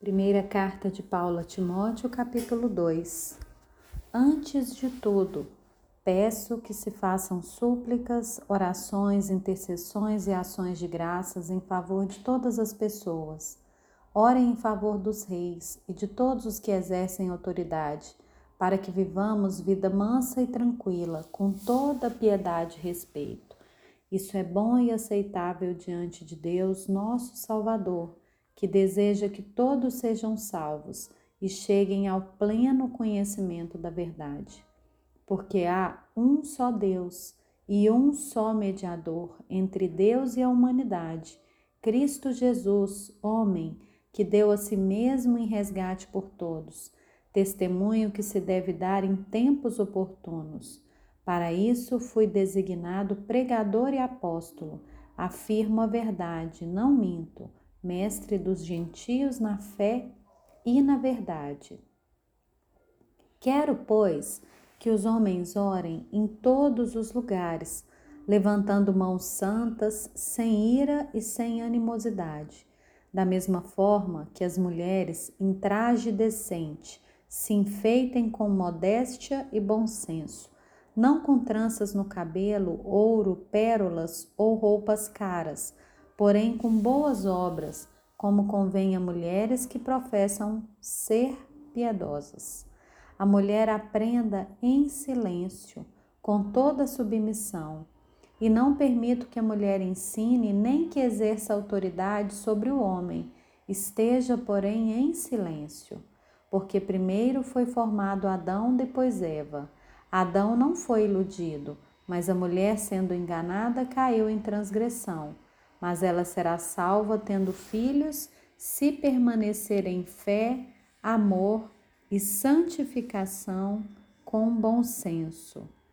Primeira carta de Paulo a Timóteo, capítulo 2. Antes de tudo, peço que se façam súplicas, orações, intercessões e ações de graças em favor de todas as pessoas. Orem em favor dos reis e de todos os que exercem autoridade, para que vivamos vida mansa e tranquila, com toda piedade e respeito. Isso é bom e aceitável diante de Deus, nosso Salvador que deseja que todos sejam salvos e cheguem ao pleno conhecimento da verdade. Porque há um só Deus e um só mediador entre Deus e a humanidade, Cristo Jesus, homem, que deu a si mesmo em resgate por todos, testemunho que se deve dar em tempos oportunos. Para isso fui designado pregador e apóstolo. Afirmo a verdade, não minto mestre dos gentios na fé e na verdade. Quero, pois, que os homens orem em todos os lugares, levantando mãos santas, sem ira e sem animosidade. Da mesma forma que as mulheres, em traje decente, se enfeitem com modéstia e bom senso, não com tranças no cabelo, ouro, pérolas ou roupas caras, porém com boas obras, como convém a mulheres que professam ser piedosas. A mulher aprenda em silêncio, com toda submissão, e não permito que a mulher ensine nem que exerça autoridade sobre o homem, esteja, porém, em silêncio. Porque primeiro foi formado Adão, depois Eva. Adão não foi iludido, mas a mulher, sendo enganada, caiu em transgressão mas ela será salva tendo filhos, se permanecer em fé, amor e santificação com bom senso.